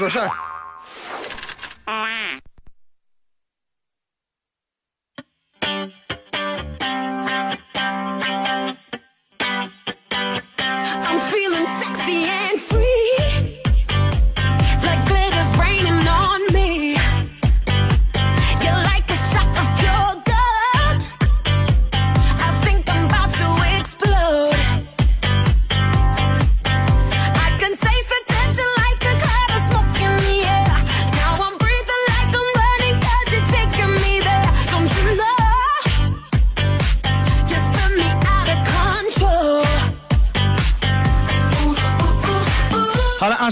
说事。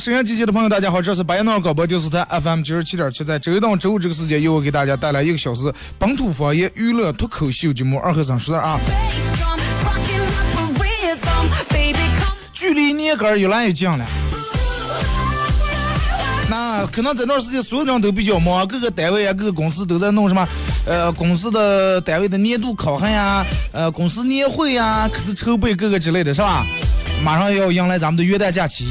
收音机前的朋友，大家好，这是白彦淖尔广播电视台 FM 九十七点七，在周一到周五这个时间，由我给大家带来一个小时本土方言娱乐脱口秀节目《二和尚说事啊。距离年根儿越来越近了，那可能这段时间所有人都比较忙，各个单位啊，各个公司都在弄什么，呃，公司的单位的年度考核呀，呃，公司年会呀，可是筹备各个之类的是吧？马上要迎来咱们的元旦假期。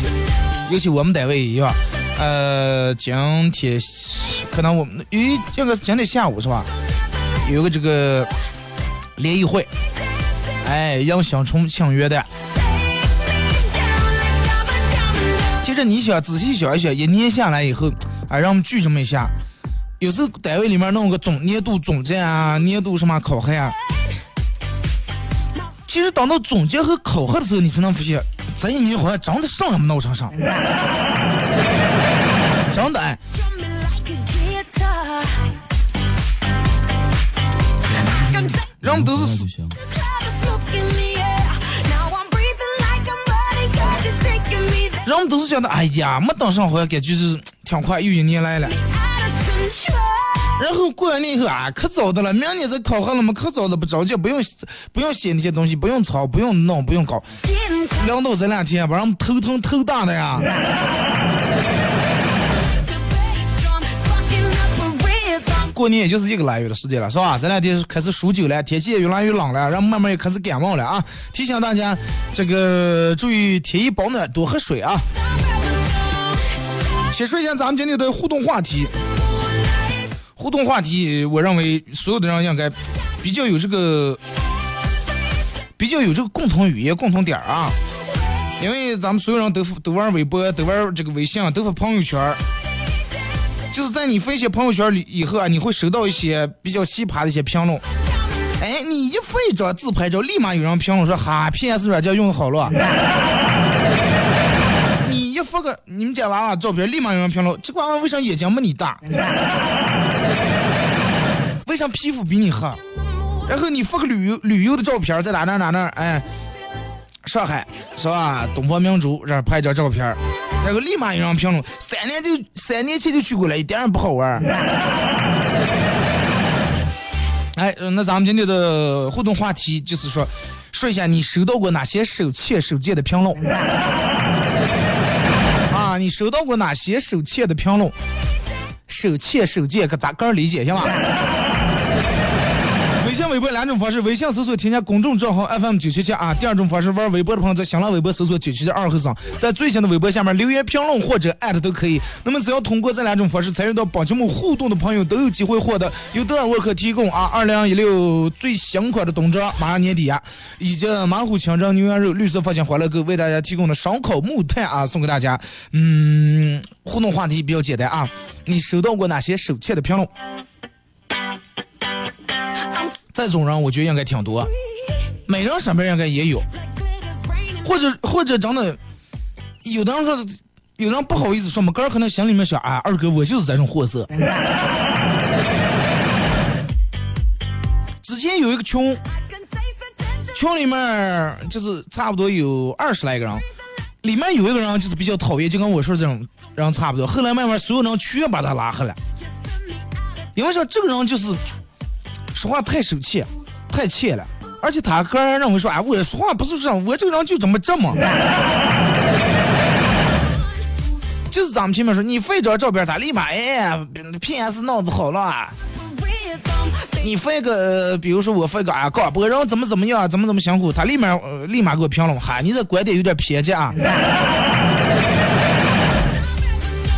尤其我们单位也样，呃，今天可能我们因为这个今天下午是吧，有个这个联谊会，哎，迎新春庆约的。其实你想仔细想一想，一年下来以后，啊，让我们聚这么一下，有时候单位里面弄个总年度总结啊，年度什么考核啊，其实等到总结和考核的时候，你才能发现。这一年好像真的上什么闹上上，真的哎。人都是，人们都是觉得，哎呀，没等上好像感觉是挺快，又一年来了。然后过完年以后啊，可早的了，明年再考核了嘛，可早的不着急，不用不用写那些东西，不用抄，不用弄，不用搞。两到这两天，把人们头疼头大的呀。过年也就是一个来月的时间了，是吧？这两天开始数九了，天气也越来越冷了，然后慢慢也开始感冒了啊！提醒大家，这个注意天衣保暖，多喝水啊。先说一下咱们今天的互动话题。互动话题，我认为所有的人应该比较有这个比较有这个共同语言、共同点啊。因为咱们所有人都都玩微博，都玩这个微信，都发朋友圈就是在你发一些朋友圈里以后啊，你会收到一些比较奇葩的一些评论。哎，你一发一张自拍照，立马有人评论说：“哈，PS 软件用的好了。”发个你们家娃娃照片，立马有人评论：“这娃娃为啥眼睛没你大？为啥皮肤比你黑？”然后你发个旅游旅游的照片，在哪哪哪哪，哎。上海是吧？东方明珠这儿拍张照片，然后立马有人评论：三年就三年前就去过了，一点也不好玩。哎，那咱们今天的互动话题就是说，说一下你收到过哪些手欠手贱的评论？你收到过哪些手欠的评论？手欠手贱可咋个理解行吧？微博两种方式：微信搜索添加公众账号 FM 九七七啊。第二种方式，玩微博的朋友在新浪微博搜索九七七二和尚，在最新的微博下面留言评论或者艾特都可以。那么只要通过这两种方式参与到本节目互动的朋友，都有机会获得由德尔沃克提供啊二零一六最新款的冬装，马上年底啊，以及马虎清蒸牛羊肉绿色发现欢乐购为大家提供的烧烤木炭啊送给大家。嗯，互动话题比较简单啊，你收到过哪些手欠的评论？这种人我觉得应该挺多，每人身边应该也有，或者或者真的，有的人说，有人不好意思说嘛，个人可能心里面想，啊，二哥我就是这种货色。之前有一个群，群里面就是差不多有二十来个人，里面有一个人就是比较讨厌，就跟我说这种人差不多。后来慢慢所有人全把他拉黑了，因为说这个人就是说话太手气，太气了，而且他个人认为说，哎，我说话不是这样，我这个人就这么这么。就是咱们前面说，你发一张照片，他立马哎，PS 脑子好了。你发一个，比如说我发一个啊，广播人怎么怎么样，怎么怎么辛苦，他立马立马给我评论，哈，你这观点有点偏见啊。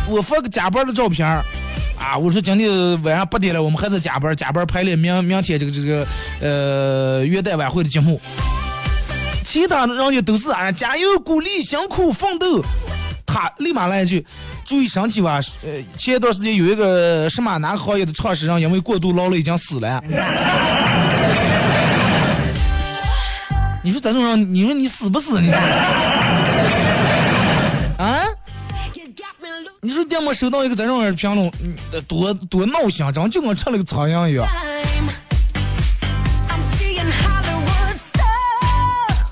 我发个加班的照片啊，我说今天晚上八点了，我们还在加班，加班排练明明天这个这个呃元旦晚会的节目。其他的人家都是啊，加油鼓励，辛苦奋斗。他立马来一句：“注意身体吧。”呃，前一段时间有一个什么哪个行业的创始人因为过度劳累已经死了。你说这种人，你说你死不死你说？你说电么收到一个这种人评论，多多闹心，真就跟吃了个苍蝇一样。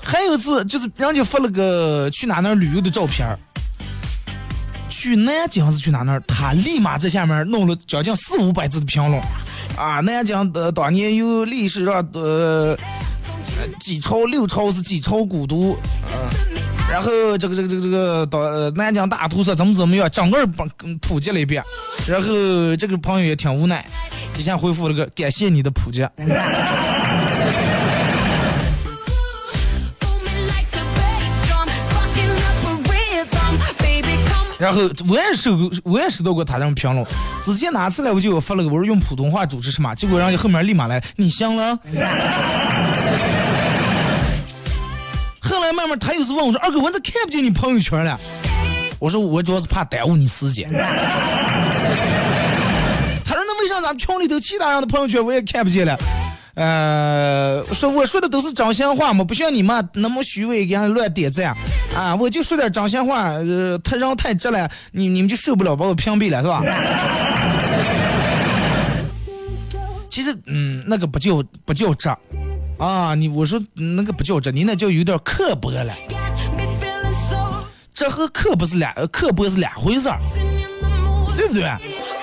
还有一次，就是人家发了个去哪哪旅游的照片去南京还是去哪哪他立马在下面弄了将近四五百字的评论，啊，南京的当年有历史上的几朝六朝是几朝古都，嗯，然后这个这个这个这个到南京大屠杀怎么怎么样，整个帮普及了一遍，然后这个朋友也挺无奈，底下回复了个感谢你的普及。然后我也收，我也收到过他这种评论。之前哪次来我就发了个，我说用普通话主持什么，结果人家后面立马来，你行了。后来慢慢他又是问我说，二哥我咋看不见你朋友圈了？我说我主要是怕耽误你时间。他说那为啥咱们群里头其他人的朋友圈我也看不见了？呃，说我说的都是真心话嘛，不像你们那么虚伪，给人乱点赞啊！我就说点真心话，呃，他人太直了，你你们就受不了，把我屏蔽了，是吧？其实，嗯，那个不叫不叫直啊！你我说那个不叫这，你那叫有点刻薄了。这和刻薄是两刻薄是两回事儿，对不对？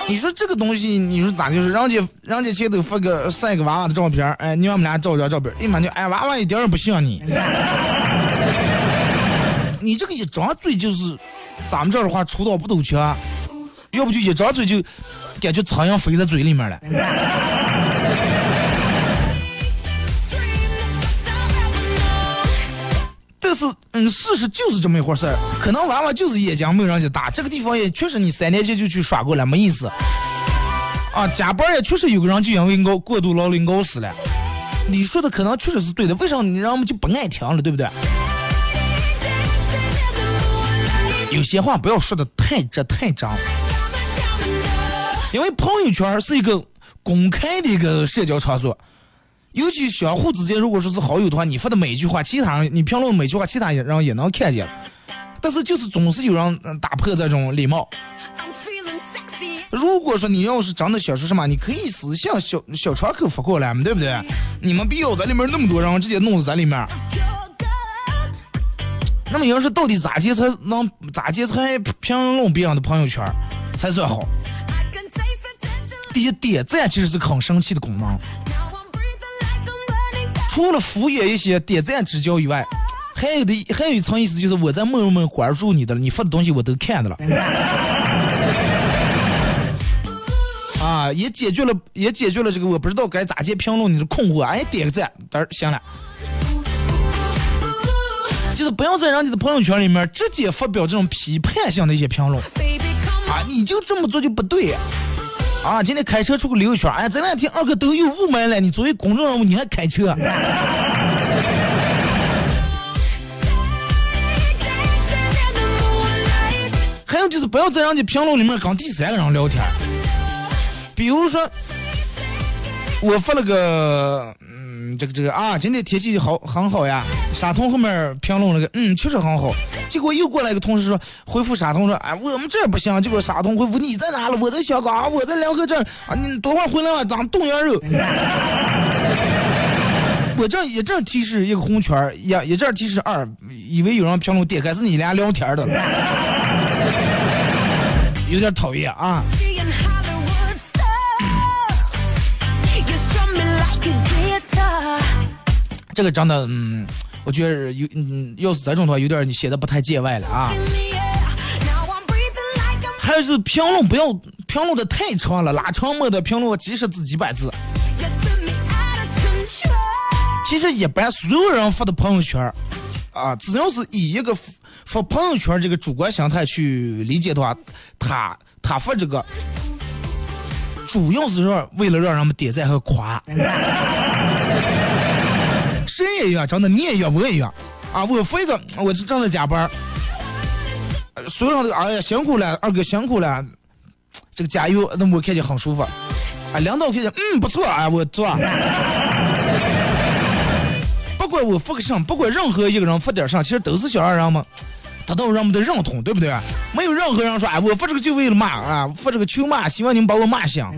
你说这个东西，你说咋就是？人家人家前头发个晒个娃娃的照片哎，你让我们俩照张照片立马就哎，娃娃一点也不像你。你这个一张嘴就是，咱们这儿的话，出刀不抖枪，要不就一张嘴就感觉苍蝇飞在嘴里面了。是，嗯，事实就是这么一回事儿。可能娃娃就是眼睛没有人家大，这个地方也确实你三年前就去耍过了，没意思。啊，加班也确实有个人就因为熬过度劳累熬死了。你说的可能确实是对的，为啥你让我们就不爱听了，对不对？有些话不要说的太直太张，因为朋友圈是一个公开的一个社交场所。尤其相互之间，如果说是好友的话，你发的每一句话，其他人你评论每句话，其他人也能看见。但是就是总是有人打破这种礼貌。如果说你要是真的想说什么，你可以私信小小窗口发过来嘛，对不对？你们必要在里面那么多人直接弄在里面。那么要是到底咋接才能咋接才评论别人的朋友圈才算好？第一，点赞其实是很生气的功能。除了敷衍一些点赞之交以外，还有的还有一层意思就是我在默默关注你的了，你发的东西我都看到了。啊，也解决了也解决了这个我不知道该咋接评论你的困惑，哎，点个赞，嘚儿行了。就是不要在人家的朋友圈里面直接发表这种批判性的一些评论，啊，你就这么做就不对。今天开车出去溜一圈，哎，这两天二哥都有雾霾了，你作为公众人物，你还开车？还有就是不要在人家评论里面跟第三个人聊天，比如说我发了个。嗯这个这个啊，今天天气好很好呀。沙童后面评论了个，嗯，确实很好。结果又过来一个同事说，回复沙童说，哎，我们这儿不行。结果沙童回复，你在哪了？我在香港，我在两河镇啊。你多会儿回来啊？长冻羊肉。我这一阵提示一个红圈也，一一阵提示二，以为有人评论点开是你俩聊天的，有点讨厌啊。这个真的，嗯，我觉得有，嗯，要是这种的话，有点你写的不太见外了啊。还有是评论不要评论的太长了，拉长没的评论几十字几百字。其实一般所有人发的朋友圈，啊，只要是以一个发朋友圈这个主观心态去理解的话，他他发这个主要是让为了让人们点赞和夸。谁也一样，真的你也一样，我也一样啊！我发一个，我是正在加班，所有人都哎呀辛苦了，二哥辛苦了，这个加油，那我看见很舒服。啊，领导看见，嗯，不错，啊，我做。不管我发个什，不管任何一个人发点啥，其实都是想让人们得到人们的认同，对不对？没有任何人说，哎，我发这个就为了骂啊，发这个求骂，希望你们把我骂醒。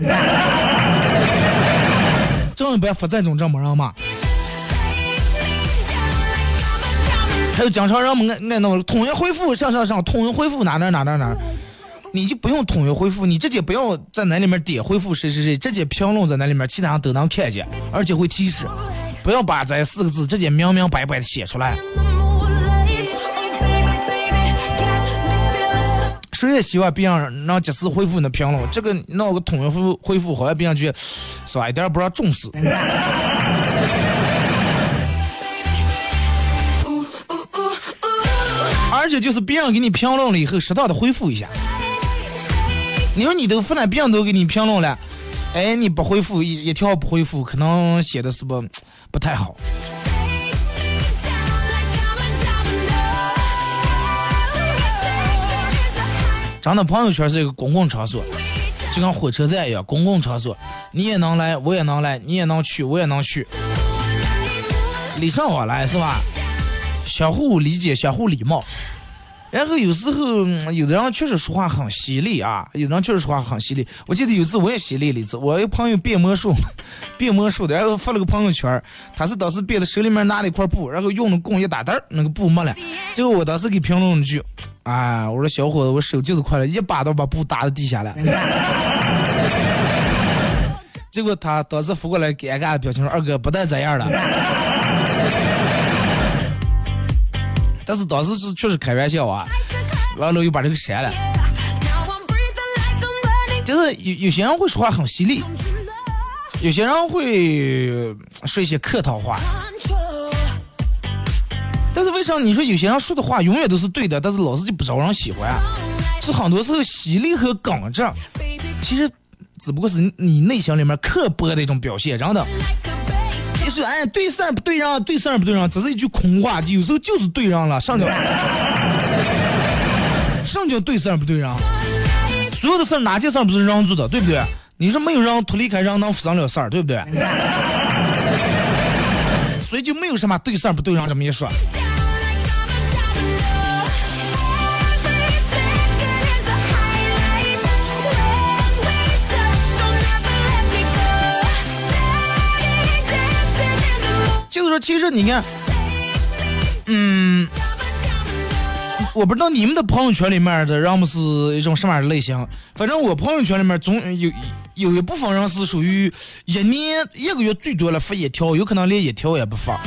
正一般发这种这么人骂。还有经常人们爱爱弄统一回复上上上，统一回复哪哪哪哪哪，你就不用统一回复，你直接不要在那里面点回复谁谁谁，直接评论在那里面，其他人都能看见，而且会提示。不要把这四个字直接明明白白的写出来。谁也希望别人能及时回复你的评论，这个闹个统一回复回复，好像别人就是吧？一点不让重视。且就是别人给你评论了以后，适当的回复一下。你说你都发了，别人都给你评论了，哎，你不回复一一条不回复，可能写的是不不太好。真的，朋友圈是一个公共场所，就跟火车站一样，公共场所，你也能来，我也能来，你也能去，我也能去，礼尚往来是吧？相互理解，相互礼貌。然后有时候有的人确实说话很犀利啊，有的人确实说话很犀利。我记得有次我也犀利了一次，我一个朋友变魔术，变魔术的，然后发了个朋友圈，他是当时变的手里面拿了一块布，然后用了弓一打嘚儿，那个布没了。结果我当时给评论了句，啊，我说小伙子，我手就是快了，一把刀把布打到地下了。结果他当时扶过来尴尬的表情说：“二哥，不带这样了。”但是当时是确实开玩笑啊，完了又把这个删了。就是有有些人会说话很犀利，有些人会说一些客套话。但是为啥你说有些人说的话永远都是对的，但是老是就不招人喜欢？是很多时候犀利和耿直，其实只不过是你内心里面刻薄的一种表现，真的。是哎，对事儿不对人，对事儿不对人，只是一句空话。有时候就是对人了，上叫 上叫对事儿不对人。所有的事儿哪件事儿不是人做的，对不对？你说没有人脱离开人能发生了事儿，对不对？所以就没有什么对事儿不对人这么一说。说其实你看，嗯，我不知道你们的朋友圈里面的人们是一种什么样的类型。反正我朋友圈里面总有有一部分人是属于一年一个月最多了发一条，有可能连一条也不发。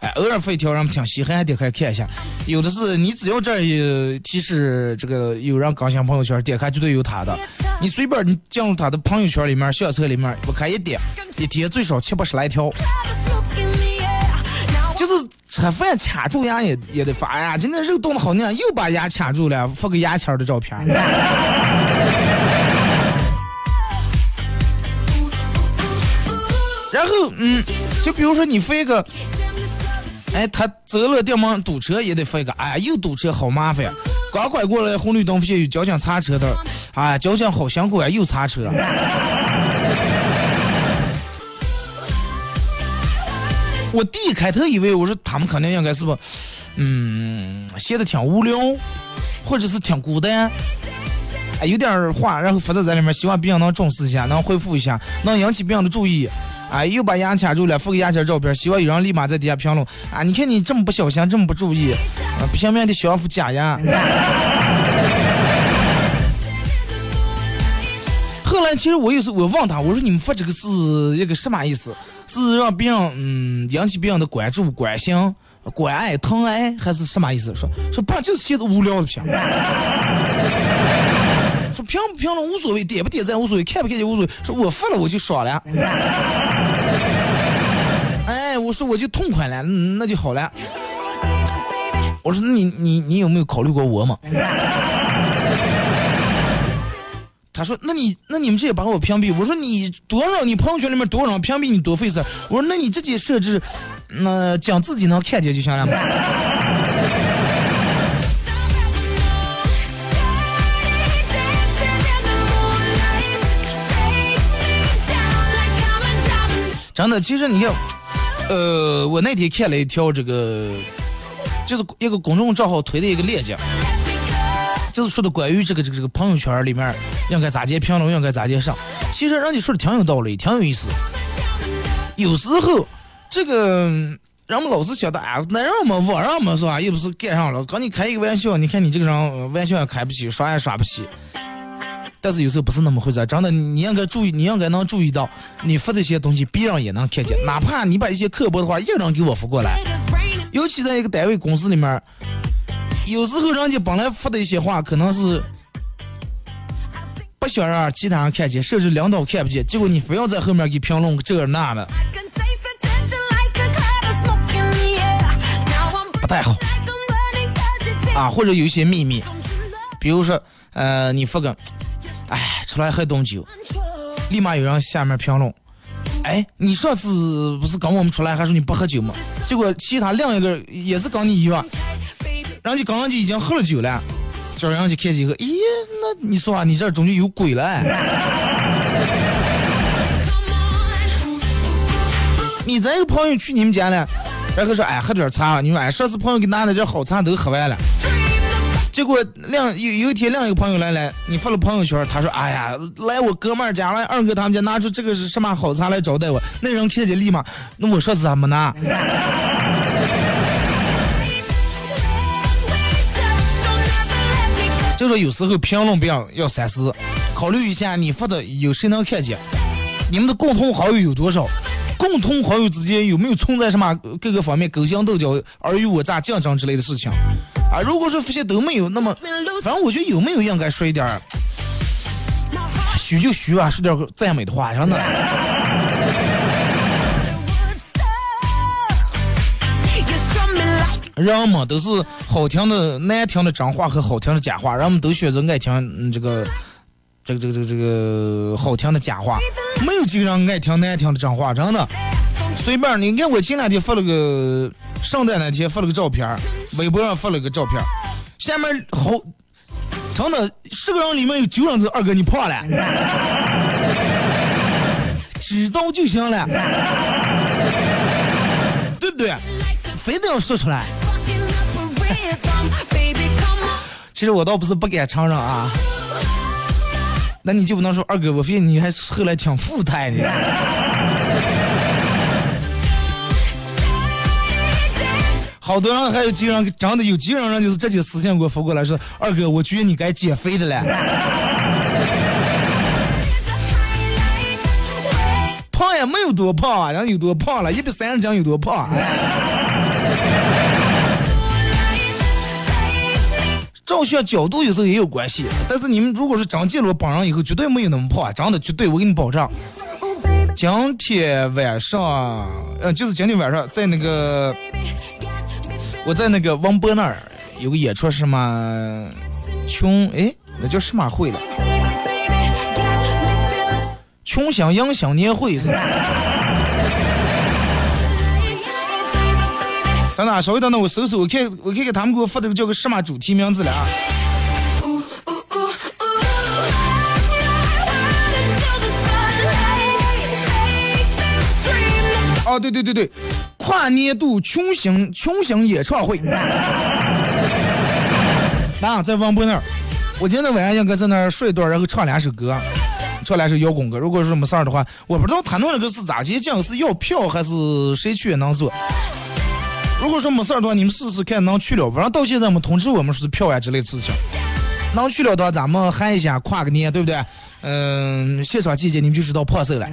哎，偶尔发一条，人们挺稀罕，点开看一下。有的是你只要这一提示这个有人更新朋友圈，点开绝对有他的。你随便你进入他的朋友圈里面相册里面，我看一点，一天最少七八十来条。就是吃饭卡住牙也也得发呀！今天肉冻的好嫩，又把牙卡住了，发个牙签的照片。然后嗯，就比如说你发一个，哎，他走了电门堵车也得发一个，哎呀，又堵车好麻烦。刚拐过来红绿灯，发现有交警擦车的，哎，交警好辛苦啊，又擦车。我第一开头以为我说他们肯定应该是不，嗯，写的挺无聊，或者是挺孤单，哎，有点话，然后发在在里面，希望别人能重视一下，能回复一下，能引起别人的注意，啊，又把牙卡住了，附个牙签照片，希望有人立马在底下评论啊！你看你这么不小心，这么不注意，啊，拼命的想副假牙。后来其实我有时我问他，我说你们发这个是一个什么意思？是让别人嗯引起别人的关注、关心、关爱、疼爱，还是什么意思？说说不就是写的无聊的评，说评不评论无所谓，点不点赞无所谓，看不看见无所谓。说我发了我就爽了，哎，我说我就痛快了，那就好了。我说你你你有没有考虑过我嘛？他说：“那你那你们这也把我屏蔽？”我说：“你多少？你朋友圈里面多少人屏蔽你多费事。”我说：“那你自己设置，那讲自己能看见就行了嘛。”真的，其实你看，呃，我那天看了一条这个，就是一个公众账号推的一个链接。就是说的关于这个这个这个朋友圈里面应该咋接评论，应该咋接上。其实人家说的挺有道理，挺有意思。有时候这个人们老是想的，哎，男人嘛，网上嘛是吧？又不是干上了，刚你开一个玩笑，你看你这个人玩笑也开不起，耍也耍不起。但是有时候不是那么回事，真的，你应该注意，你应该能注意到，你发这些东西，别人也能看见。哪怕你把一些刻薄的话一个人给我发过来，尤其在一个单位公司里面。有时候人家本来发的一些话，可能是不想让其他人看见，甚至领导看不见，结果你非要在后面给评论这那的，不太好啊。或者有一些秘密，比如说，呃，你发个，哎，出来喝顿酒，立马有人下面评论，哎，你上次不是跟我们出来还说你不喝酒吗？结果其他另一个也是跟你一样。人家刚刚就已经喝了酒了，叫人去看见后，咦，那你说啊，你这中间有鬼了？你咱有朋友去你们家了，然后说哎喝点茶，你说哎上次朋友给拿的这好茶都喝完了，结果另有有一天另一个朋友来了，你发了朋友圈，他说哎呀来我哥们儿家了，二哥他们家拿出这个是什么好茶来招待我，那人看见立马，那我上次还没拿？就说有时候评论不要要三思，考虑一下你发的有谁能看见，你们的共同好友有多少，共同好友之间有没有存在什么各个方面勾心斗角、尔虞我诈、竞争之类的事情啊？如果说这些都没有，那么反正我觉得有没有应该说一点虚就虚吧，说点赞美的话，真的。人们都是好听的、难听的真话和好听的假话，人们都选择爱听这个、这个、这个、这个、这个好听的假话，没有几个人爱听难听的真话，真的。随便你看，我前两天发了个圣诞那天发了个照片，微博上发了个照片，下面好，真的十个人里面有九人是二哥你胖了，知道就行了，对不对？非得要说出来。其实我倒不是不敢承认啊，那你就不能说二哥，我发现你还后来挺富态的。好多人还有几个人长得有几个人就是直接私信给我发过来说，二哥，我觉得你该减肥的了。胖也没有多胖啊，人有多胖了，一百三十斤有多胖。照相角度有时候也有关系，但是你们如果是真见了绑上以后，绝对没有那么胖，真的绝对，我给你保证。今天晚上，呃，就是今天晚上在那个，我在那个王波那儿有个演出，什么穷哎，那叫什么会了？穷乡迎新年会是。等等，稍微等等，我搜搜，我看我看看他们给我发的叫个什么主题名字了啊？哦，对对对对，跨年度群星群星演唱会。啊，在王博那儿，我今天晚上应该在那儿睡一段，然后唱两首歌。唱两首摇滚歌。如果是没事儿的话，我不知道他弄那个是咋接讲，是要票还是谁去也能做。如果说没事儿的话，你们试试看能去了，反正到现在没通知我们是票呀之类的事情。能去了的话，咱们喊一下跨个年，对不对？嗯，现场季节你们就知道破事了。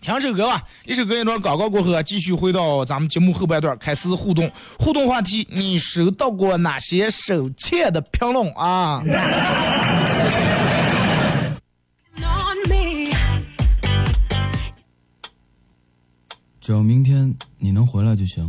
听首歌吧，一首歌一段广告过后，继续回到咱们节目后半段，开始互动。互动话题：你收到过哪些手欠的评论啊？只要明天你能回来就行。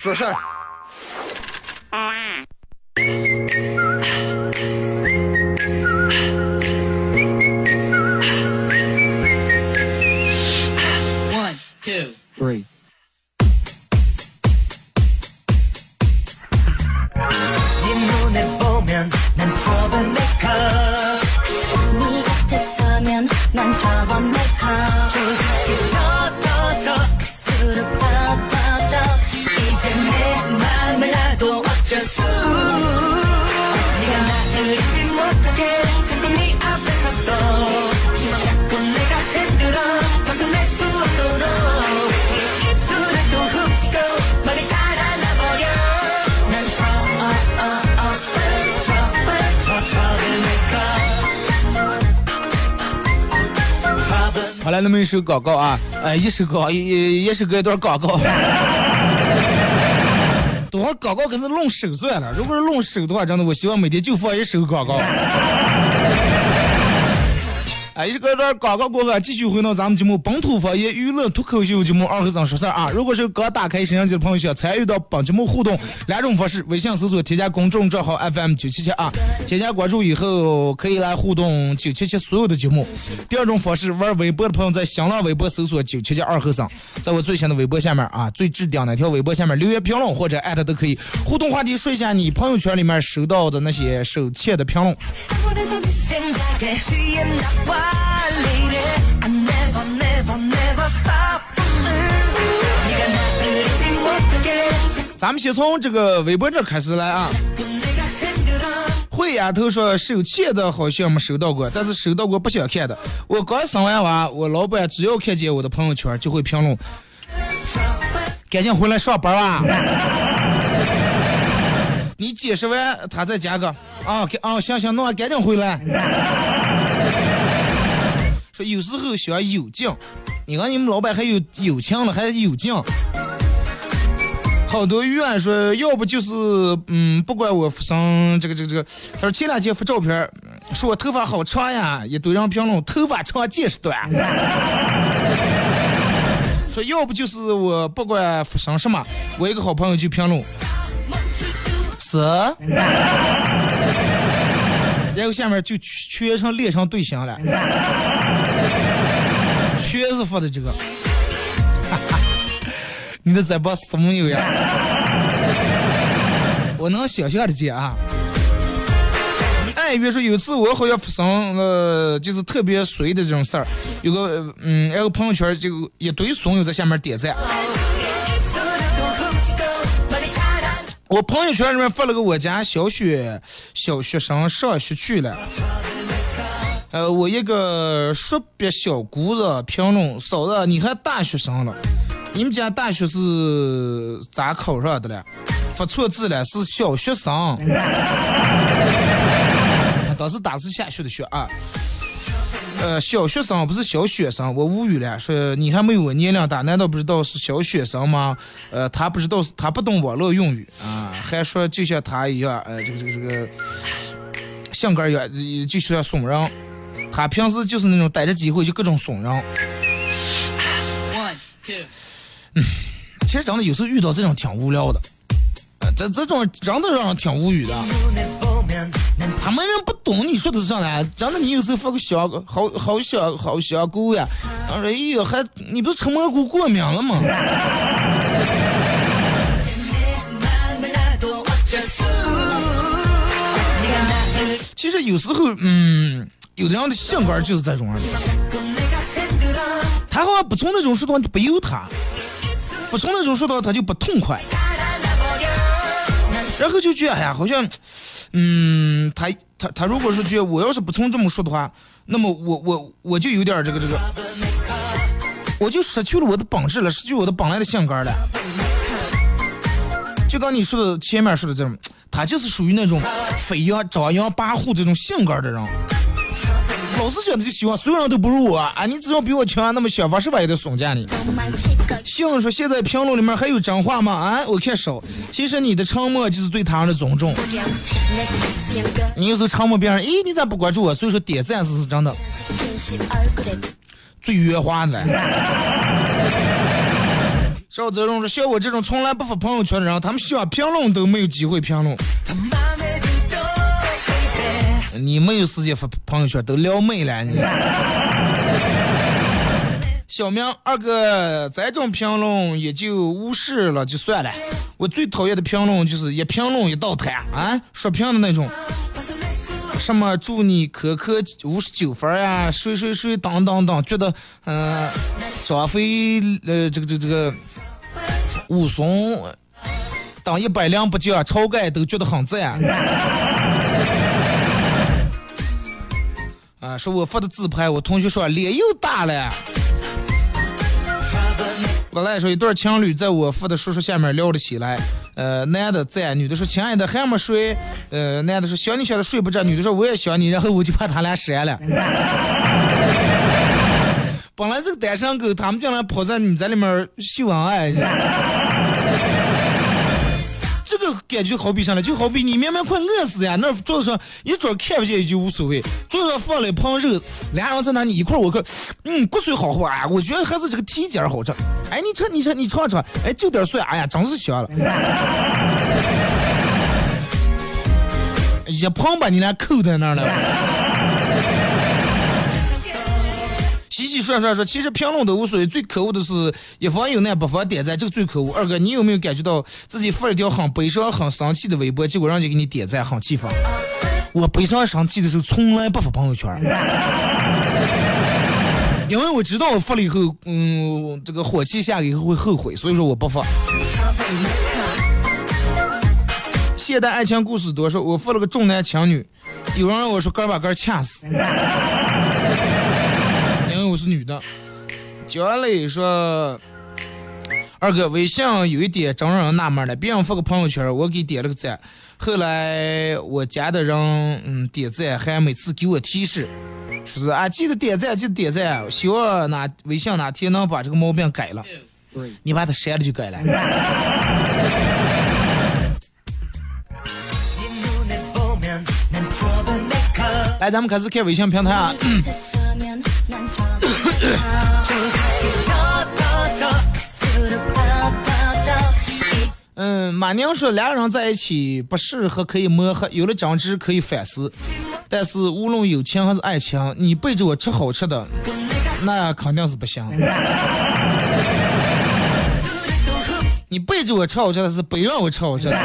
说事儿。首广告啊，呃，一首歌，一一首歌一段广告。等会广告可是弄手算了，如果是弄手的话，真的，我希望每天就放一首广告。哎，一个段广告过后，继续回到咱们节目本土方言娱乐脱口秀节目二和尚说事儿啊。如果是刚打开摄像机的朋友，想参与到本节目互动，两种方式：微信搜索添加公众账号 FM 九七七啊，添加关注以后可以来互动九七七所有的节目。第二种方式，玩微博的朋友在新浪微博搜索九七七二和尚，在我最新的微博下面啊，最置顶那条微博下面留言评论或者艾特都可以。互动话题说一下你朋友圈里面收到的那些手欠的评论。咱们先从这个微博这开始来啊。会丫头说手钱的好像没收到过，但是收到过不想看的。我刚生完娃，我老板只要看见我的朋友圈就会评论：“赶紧回来上班啊。”你解释完，他再加个啊啊，行行，那赶紧回来。有时候想有劲，你看你们老板还有有情了，还有劲。好多院说，要不就是嗯，不管我上这个这个这个，他说前两天发照片，说我头发好长呀，一堆人评论头发长见识短。说要不就是我不管发生什么，我一个好朋友就评论是，然后下面就全程列成队形了，全是发的这个。你的嘴巴什么有呀？我能想象的见啊。哎，比如说有次我好像发生了，就是特别衰的这种事儿，有个嗯，然后朋友圈就一堆怂友在下面点赞。我朋友圈里面发了个我家小学小学生上学去了。呃，我一个硕别小姑子评论：嫂子，你还大学生了？你们家大学是咋考上的了？发错字了，是小学生。他当时打是下学的学啊。呃，小学生不是小学生，我无语了。说你还没有我年龄大，难道不知道是小学生吗？呃，他不知道，他不懂网络用语啊，还说就像他一样，呃，这个这个这个性格一样，呃就像怂人。他平时就是那种逮着机会就各种怂人。One, two. 其实真的有时候遇到这种挺无聊的，呃，这这种真的让人挺无语的。他们人不懂你说的啥呢？真的，你有时候发个小好好小好小狗呀，他说：“哎呦，还你不是吃蘑菇过敏了吗？”其实有时候，嗯，有的人的性格就是这种。他好像不从那种说的，就不由他；不从那种说的，他就不痛快。然后就觉得，哎呀，好像。嗯，他他他如果是觉我要是不从这么说的话，那么我我我就有点这个这个，我就失去了我的本质了，失去我的本来的性格了。就刚你说的前面说的这种，他就是属于那种飞扬张扬跋扈这种性格的人。老是觉得就喜欢所有人都不如我啊！你只要比我强，那么想法是吧也得送家你。幸说现在评论里面还有真话吗？啊，我看少。其实你的沉默就是对他人的尊重。你有时候沉默别人，咦，你咋不关注我？所以说点赞是是真的最圆滑的。邵泽荣说：“像我这种从来不发朋友圈的人，他们想评论都没有机会评论。你没有时间发朋友圈，都撩妹了你。”小明二哥，这种评论也就无视了，就算了。我最讨厌的评论就是一评论一倒台啊，刷屏的那种。什么祝你科科五十九分呀，谁谁谁当当当，觉得嗯，张飞呃这个这个这个武松当一百两不降，晁盖都觉得很赞。啊，说我发的自拍，我同学说脸又大了。本来说一对情侣在我发的说说下面聊了起来，呃，男的在，女的说亲爱的还没睡，呃，男的说想你想的睡不着，女的说我也想你，然后我就怕他俩删了。本来这个单身狗，他们竟然跑在你在里面秀恩爱，感觉好比啥呢？就好比你明明快饿死呀，那桌子上一桌看不见也就无所谓，桌子上放了一盘肉，俩人在那里一块我看，嗯，骨髓好滑，我觉得还是这个蹄尖好吃。哎，你尝，你尝，你尝尝，哎，就点蒜，哎呀，真是香了。一碰把你俩扣在那儿了。洗洗涮涮说，其实评论都无所谓，最可恶的是一方有难不发点赞，这个最可恶。二哥，你有没有感觉到自己发了一条很悲伤、很生气的微博，结果人家给你点赞，很气愤？我悲伤生气的时候从来不发朋友圈，因为我知道我发了以后，嗯，这个火气下以后会后悔，所以说我不发。现代爱情故事多说，我发了个重男轻女，有人让我说哥把哥掐死。我是女的，姜磊说：“二哥，微信有一点真让人纳闷了，别人发个朋友圈，我给点了个赞，后来我家的人嗯点赞，还每次给我提示，说是啊记得点赞，记得点赞，希望哪微信哪天能把这个毛病改了，你把它删了就改了。”来，咱们开始看微信平台啊。嗯，马宁说两个人在一起不适合可以磨合，有了争执可以反思，但是无论友情还是爱情，你背着我吃好吃的，那肯定是不行。你背着我吃好吃的，是背让我吃好吃的。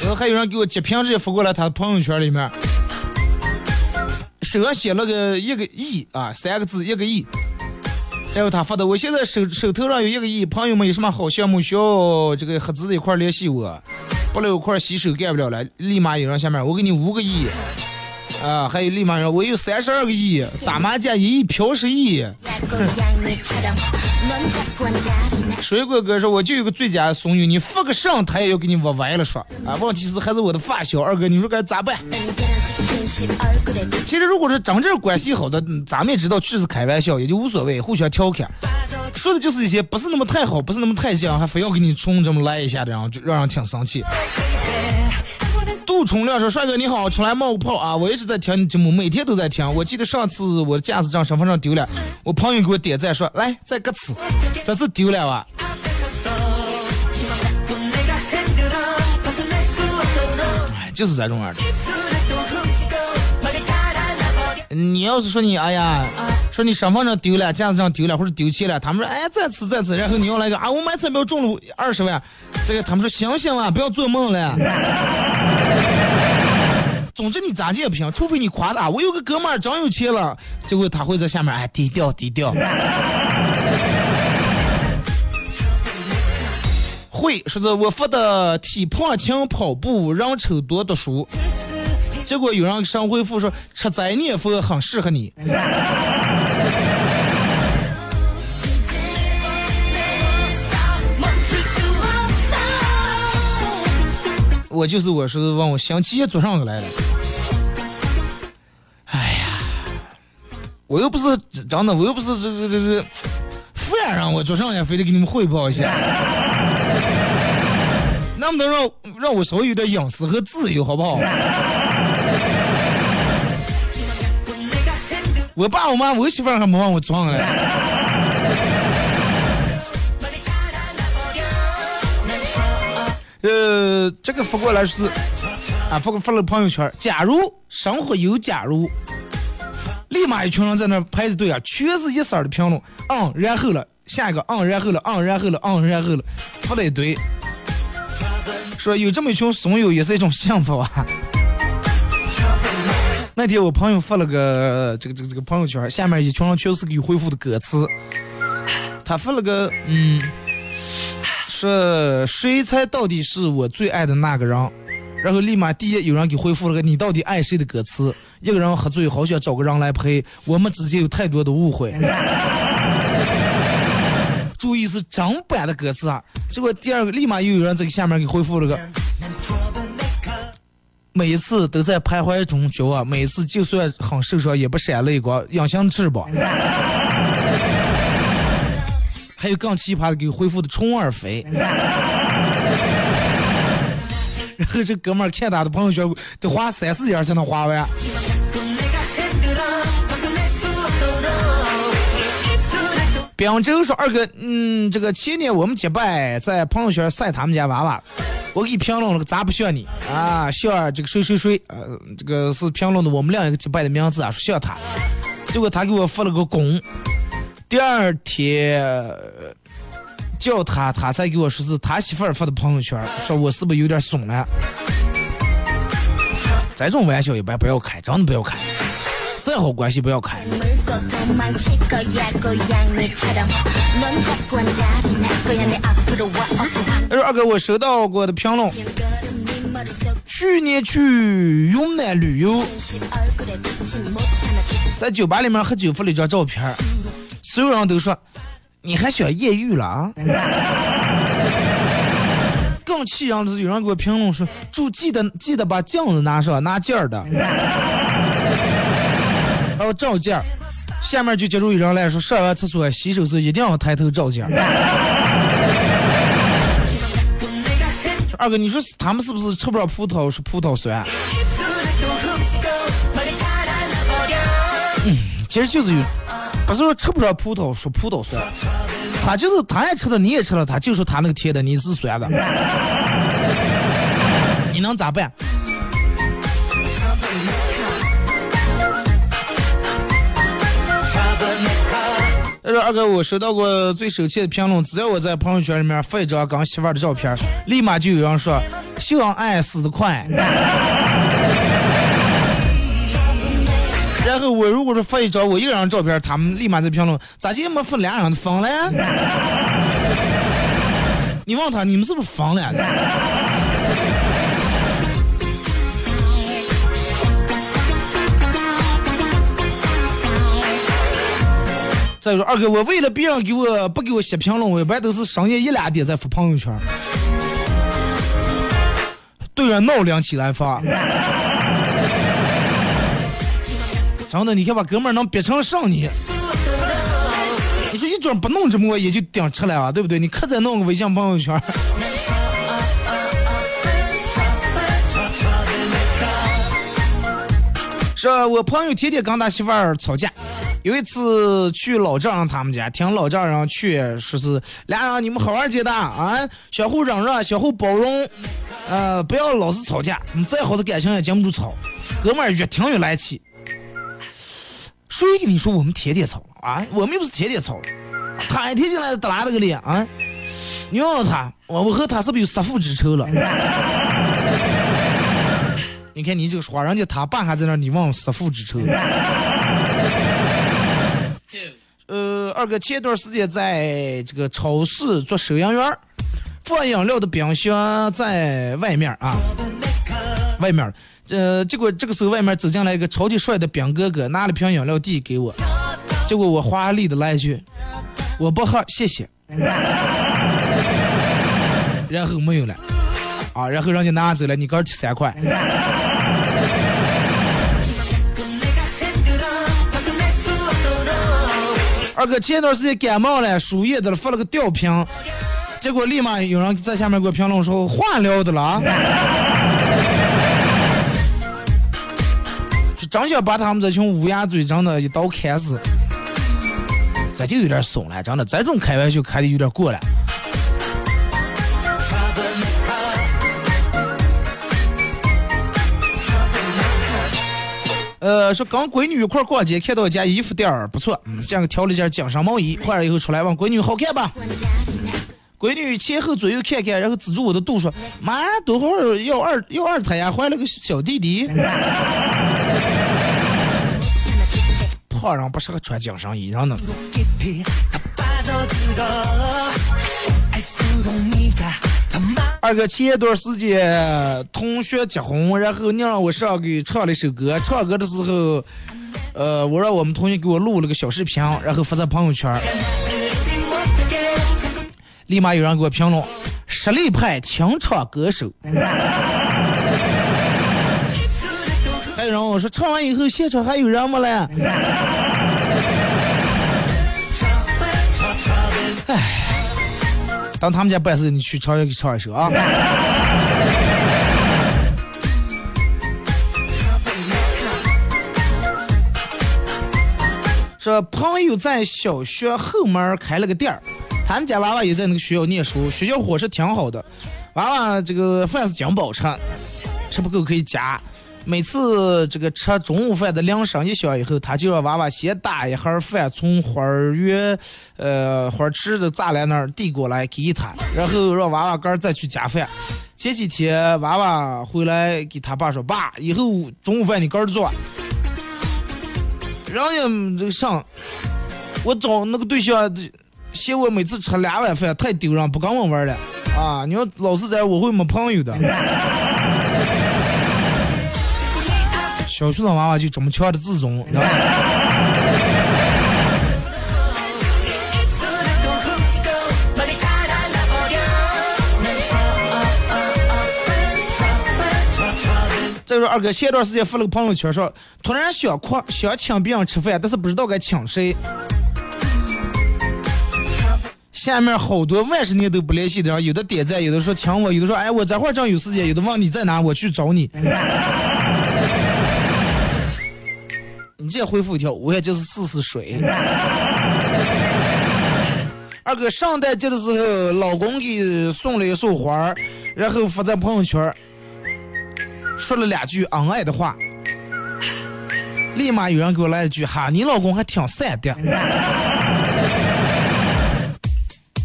然后还有人给我截屏直接发过来，他的朋友圈里面。手上写了个一个亿啊，三个字一个亿。然后他发的，我现在手手头上有一个亿，朋友们有什么好项目需要这个合资的一块联系我，不留块洗手干不了了，立马有人下面我给你五个亿啊，还有立马人我有三十二个亿，打麻将一亿嫖十亿。水果哥说我就有个最佳损友，你发个上他也要给你我歪了说啊，问题是还是我的发小二哥，你说该咋办？其实，如果是真正关系好的，咱们也知道，确实是开玩笑，也就无所谓，互相调侃。说的就是一些不是那么太好，不是那么太像，还非要给你冲这么来一下的，然后就让人挺生气。杜重亮说：“帅哥你好，出来冒个泡啊！我一直在听你节目，每天都在听。我记得上次我的驾驶证、身份证丢了，我朋友给我点赞说，来再个次，这次丢了吧？哎，就是这种样的。”你要是说你哎呀，说你身份证丢了，驾驶证丢了，或者丢钱了，他们说哎再次再次，然后你要来个啊我买彩票中了二十万，这个他们说醒醒了，不要做梦了。总之你咋地也不行，除非你夸大，我有个哥们儿真有钱了，结果他会在下面哎低调低调。会说是我发的体胖轻跑步，人丑多读书。结果有人上回复说，吃斋念佛很适合你。我就是，我是往我相亲桌上来的。哎呀，我又不是，真的，我又不是，这这这这，非要让我坐上，非得给你们汇报一下。能不能让让我稍微有点隐私和自由，好不好？我爸我妈我媳妇儿还没让我装嘞。呃，这个发过来是啊，发发了朋友圈。假如生活有假如，立马一群人在那排着队啊，全是一色的评论。嗯，然后了，下一个嗯，然后了，嗯，然后了，嗯，然后了，发了一堆。说有这么一群损友也是一种幸福啊。那天我朋友发了个这个这个这个朋友圈，下面一群全是给回复的歌词。他发了个嗯，说谁才到底是我最爱的那个人？然后立马第一有人给回复了个你到底爱谁的歌词。一个人喝醉，好想找个人来陪，我们之间有太多的误会。注意是正版的歌词啊！结果第二个立马又有人在下面给回复了个，每一次都在徘徊中绝望，每一次就算很受伤也不闪泪光，养心翅膀。还有更奇葩的给恢复的虫儿飞，然后这哥们儿看他的朋友圈得花三四天才能花完。滨州说二哥，嗯，这个前年我们结拜在朋友圈晒他们家娃娃，我给评论了个咋不像你啊？像这个谁谁谁，呃，这个是评论的我们另一个结拜的名字啊，说像他，结果他给我发了个公，第二天叫他，他才给我说是他媳妇儿发的朋友圈，说我是不是有点怂了？这种玩笑一般不要开，真的不要开，再好关系不要开。他说二哥我收到过的评论。去年去云南旅游在酒吧里面喝酒发了一张照片所有人都说你还选艳遇了啊？更气人的是有人给我评论说祝记得记得把镜子拿上拿镜儿的。还有照镜儿。下面就接着有人来说，上完厕所洗手时一定要抬头照镜。二哥，你说他们是不是吃不着葡萄是葡萄酸？嗯其实就是有，不是说吃不着葡萄说葡萄酸，他就是他爱吃的你也吃了，他就说他那个甜的你是酸的，你能咋办？他说二哥，我收到过最生气的评论，只要我在朋友圈里面发一张跟媳妇的照片，立马就有人说秀恩爱死得快。然后我如果说发一张我一个人的照片，他们立马在评论咋就没分俩人的分了？你问他你们是不是分了？再说二哥，我为了别人给我不给我写评论，我一般都是深夜一两点再发朋友圈，对着闹铃起来发。真的，你看把哥们儿能憋成上你，你说一准不弄这么也就顶吃了啊，对不对？你可再弄个微信朋友圈。是我朋友天天跟他媳妇儿吵架，有一次去老丈人他们家，听老丈人去，说是俩人你们好好结的啊，相互忍让，相互包容，呃，不要老是吵架，你再好的感情也经不住吵。哥们儿越听越来气，谁跟你说我们天天吵啊？我们又不是天天吵，他一天进来耷拉这个脸啊！你问问他，我我和他是不是有杀父之仇了？你看你这个说话，人家他爸还在那，你问杀父之仇。呃，二哥前段时间在这个超市做收银员，放饮料的冰箱在外面啊，外面。呃，结果这个时候外面走进来一个超级帅的兵哥哥，拿了瓶饮料递给我，结果我华丽的来一句：“我不喝，谢谢。”然后没有了。啊，然后人家拿走了，你哥儿三块。哥前段时间感冒了，输液的了，发了个吊瓶，结果立马有人在下面给我评论说化疗的了啊。是真想把他们这群乌鸦嘴真的一刀砍死，这就有点怂了，真的，这种开玩笑开的有点过了。呃，说跟闺女一块逛街，看到一家衣服店儿不错，嗯，这样挑了一件紧身毛衣，换了以后出来问闺女好看吧？闺女前后左右看看，然后指住我的肚说：“妈，等会儿要二要二胎呀，怀了个小弟弟。”胖人不适合穿紧身衣，裳呢？二哥前一段时间同学结婚，然后你让我上给唱了一首歌，唱歌的时候，呃，我让我们同学给我录了个小视频，然后发在朋友圈。立马有人给我评论：实力派清唱歌手。还有人问我说唱完以后现场还有人没了？唉。等他们家办事，你去唱也给唱一首啊！说朋友在小学后门开了个店儿，他们家娃娃也在那个学校念书，学校伙食挺好的，娃娃这个饭是真不好吃，吃不够可以加。每次这个吃中午饭的铃声一响以后，他就让娃娃先打一盒饭从花园，呃，花池的栅栏那儿递过来给他，然后让娃娃干再去加饭。前几天娃娃回来给他爸说：“爸，以后中午饭你干做。”人家这个上，我找那个对象嫌我每次吃两碗饭太丢人，不跟我玩了啊！你要老是在我会没朋友的。小学生娃娃就这么强的自尊，然后。再说二哥前段时间发了个朋友圈说，突然想哭，想请别人吃饭，但是不知道该请谁。下面好多万十年都不联系的人，有的点赞，有的说请我，有的说哎我这会儿正有时间，有的问你在哪，我去找你。你这回复一条，我也就是试试水。二哥圣诞节的时候，老公给送了一束花儿，然后发在朋友圈，说了两句恩爱的话，立马有人给我来一句哈，你老公还挺善的。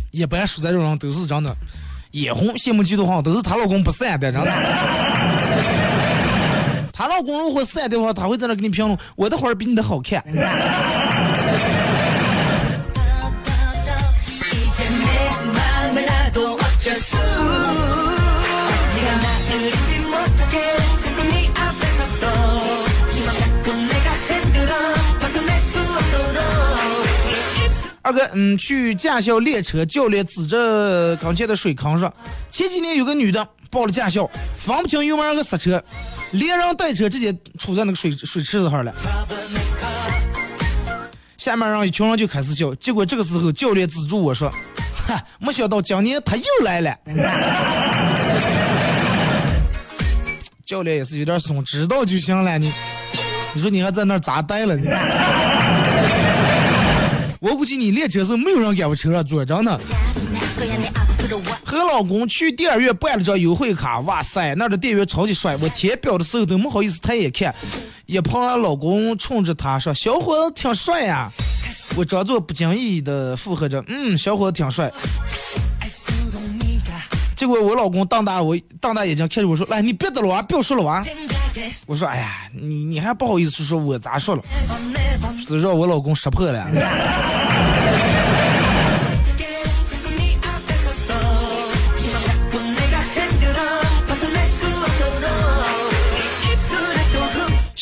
一般说这种人都是真的，眼红、羡慕、嫉妒、恨，都是她老公不善的，真的。她老公如果善的话，她会在那给你评论，我的花比你的好看。二哥，嗯，去驾校练车，教练指着刚前的水坑上：“前几年有个女的报了驾校，分不清油门和刹车，连人带车直接杵在那个水水池子上了。”下面让一群人就开始笑，结果这个时候教练止住我说：“哈，没想到今年他又来了。”教练也是有点怂，知道就行了。你，你说你还在那咋呆了呢？我估计你练车时候没有人敢往车上坐，真的。和老公去电影院办了张优惠卡，哇塞，那的店员超级帅，我填表的时候都没好意思抬眼看。一旁老公冲着他说：“小伙子挺帅呀。”我装作不经意的附和着：“嗯，小伙子挺帅。”结果我老公瞪大我瞪大眼睛看着我说：“来，你别的了啊，不要说了啊。”我说：“哎呀，你你还不好意思说我咋说了？”是让我老公识破了。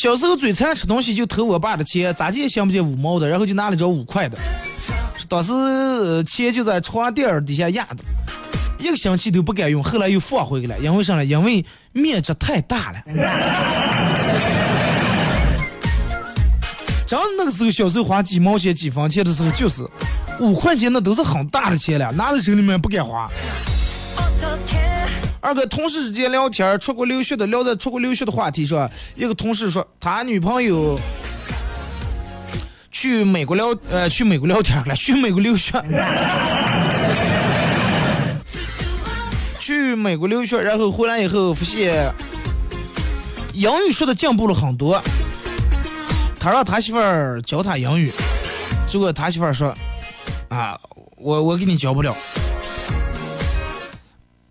小时候嘴馋吃东西就偷我爸的钱，咋见也想不见五毛的，然后就拿了张五块的。当时钱就在床垫底下压的，一个星期都不敢用，后来又放回去了，因为啥呢？因为面值太大了。真那个时候，小时候花几毛钱、几分钱的时候，就是五块钱，那都是很大的钱了，拿在手里面不敢花。二个同事之间聊天，出国留学的聊的出国留学的话题说，一个同事说他女朋友去美国聊呃去美国聊天了，去美国留学，去美国留学，然后回来以后发现英语说的进步了很多。他让他媳妇儿教他英语，结果他媳妇儿说啊，我我给你教不了。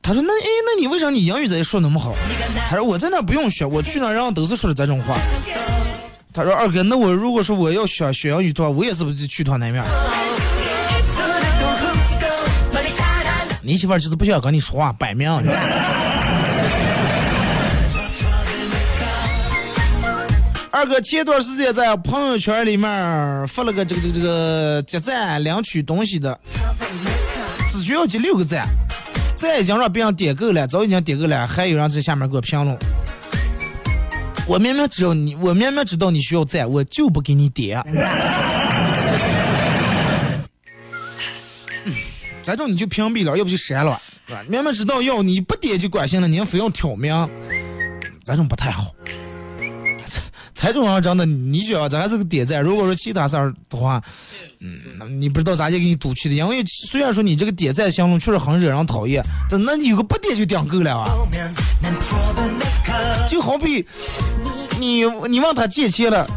他说：“那哎，那你为啥你英语在说那么好？”他说：“我在那不用学，我去那人都是说的这种话。”他说：“二哥，那我如果说我要学学英语的话，我也是不是去他那面？你媳妇儿就是不想跟你说话，摆明。二哥前段时间在朋友圈里面发了个这个这个这个集赞领取东西的，只需要集六个赞。赞已经让别人点够了，早已经点够了，还有人在下面给我评论。我明明知道你，我明明知道你需要赞，我就不给你点。这种你就屏蔽了，要不就删了，是吧？明明知道要你不点就关心了，你非要挑明，这种不太好。这种人真的，你觉得咱还是个点赞。如果说其他事儿的话，嗯，你不知道咋就给你堵去的。因为虽然说你这个点赞行动确实很惹人讨厌，但那你有个不点就点够了啊。就好比你你问他借钱了，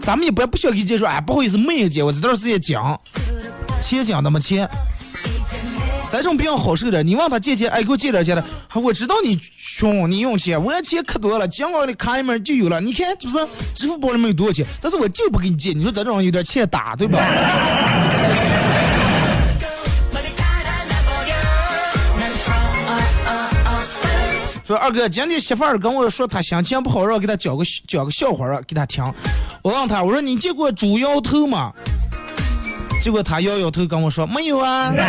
咱们也不不需要给借说，哎，不好意思没有借，我这段时间讲，钱讲的没钱。咱这种比较好受的，你问他借钱，哎，给我借点钱了。我知道你穷，你用钱，我钱可多了，金行的卡里面就有了。你看，这不是？支付宝里面有多少钱？但是我就不给你借。你说咱这种有点欠打，对吧？说二哥，今天媳妇儿跟我说，她心情不好，让我给她讲个讲个笑话给她听。我问她，我说你见过猪摇头吗？结果他摇摇头跟我说没有啊。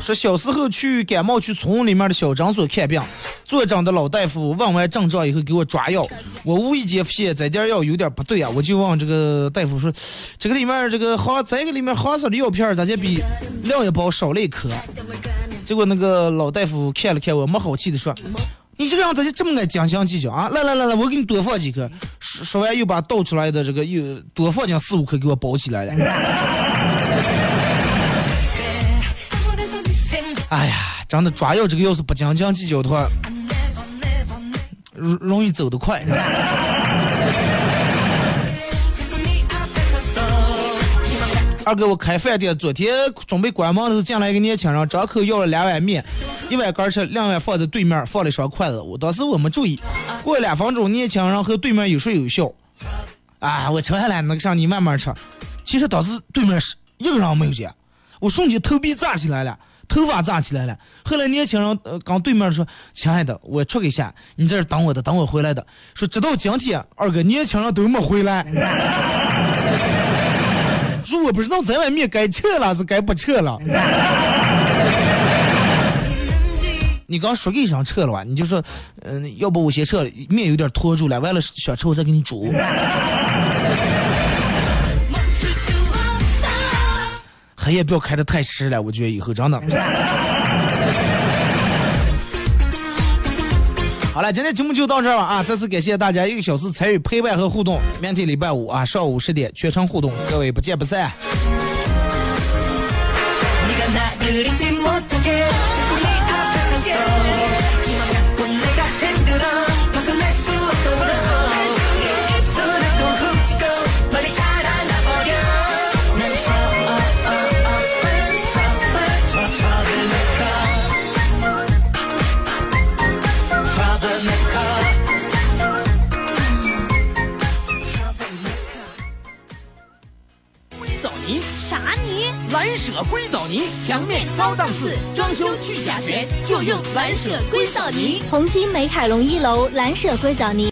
说小时候去感冒去村里面的小诊所看病，坐诊的老大夫问完症状以后给我抓药，我无意间发现这点药有点不对啊，我就问这个大夫说，这个里面这个好，这个里面黄色的药片咋就比另一包少了一颗？结果那个老大夫看了看我，没好气的说。你这个样子就这么爱斤斤计较啊？来来来来，我给你多放几颗。说说完又把倒出来的这个又多放进四五颗给我包起来了。哎呀，真的抓药这个要是不斤斤计较的话，容容易走得快。二哥，我开饭店，昨天准备关门的时候，进来一个年轻人，张口要了两碗面，一碗干吃，两碗放在对面，放了一双筷子。我当时我没注意，过了两分钟，年轻人和对面有说有笑。啊，我吃下来，那个啥，你慢慢吃。其实当时对面是一个人没有见，我瞬间头皮炸起来了，头发炸起来了。后来年轻人呃刚对面说：“亲爱的，我出去一下，你在这等我的，等我回来的。”说直到今天，二哥年轻人都没回来。说我不知道在外面该撤了是该不撤了。你刚说一声撤了吧？你就说，嗯，要不我先撤了，面有点拖住了，完了想吃我再给你煮。黑夜不要开的太迟了，我觉得以后真的。好了，今天节目就到这儿了啊！再次感谢大家一个小时参与陪伴和互动。明天礼拜五啊，上午十点全程互动，各位不见不散。蓝舍硅藻泥，墙面高档次，装修去甲醛，就用蓝舍硅藻泥。红星美凯龙一楼蓝舍硅藻泥。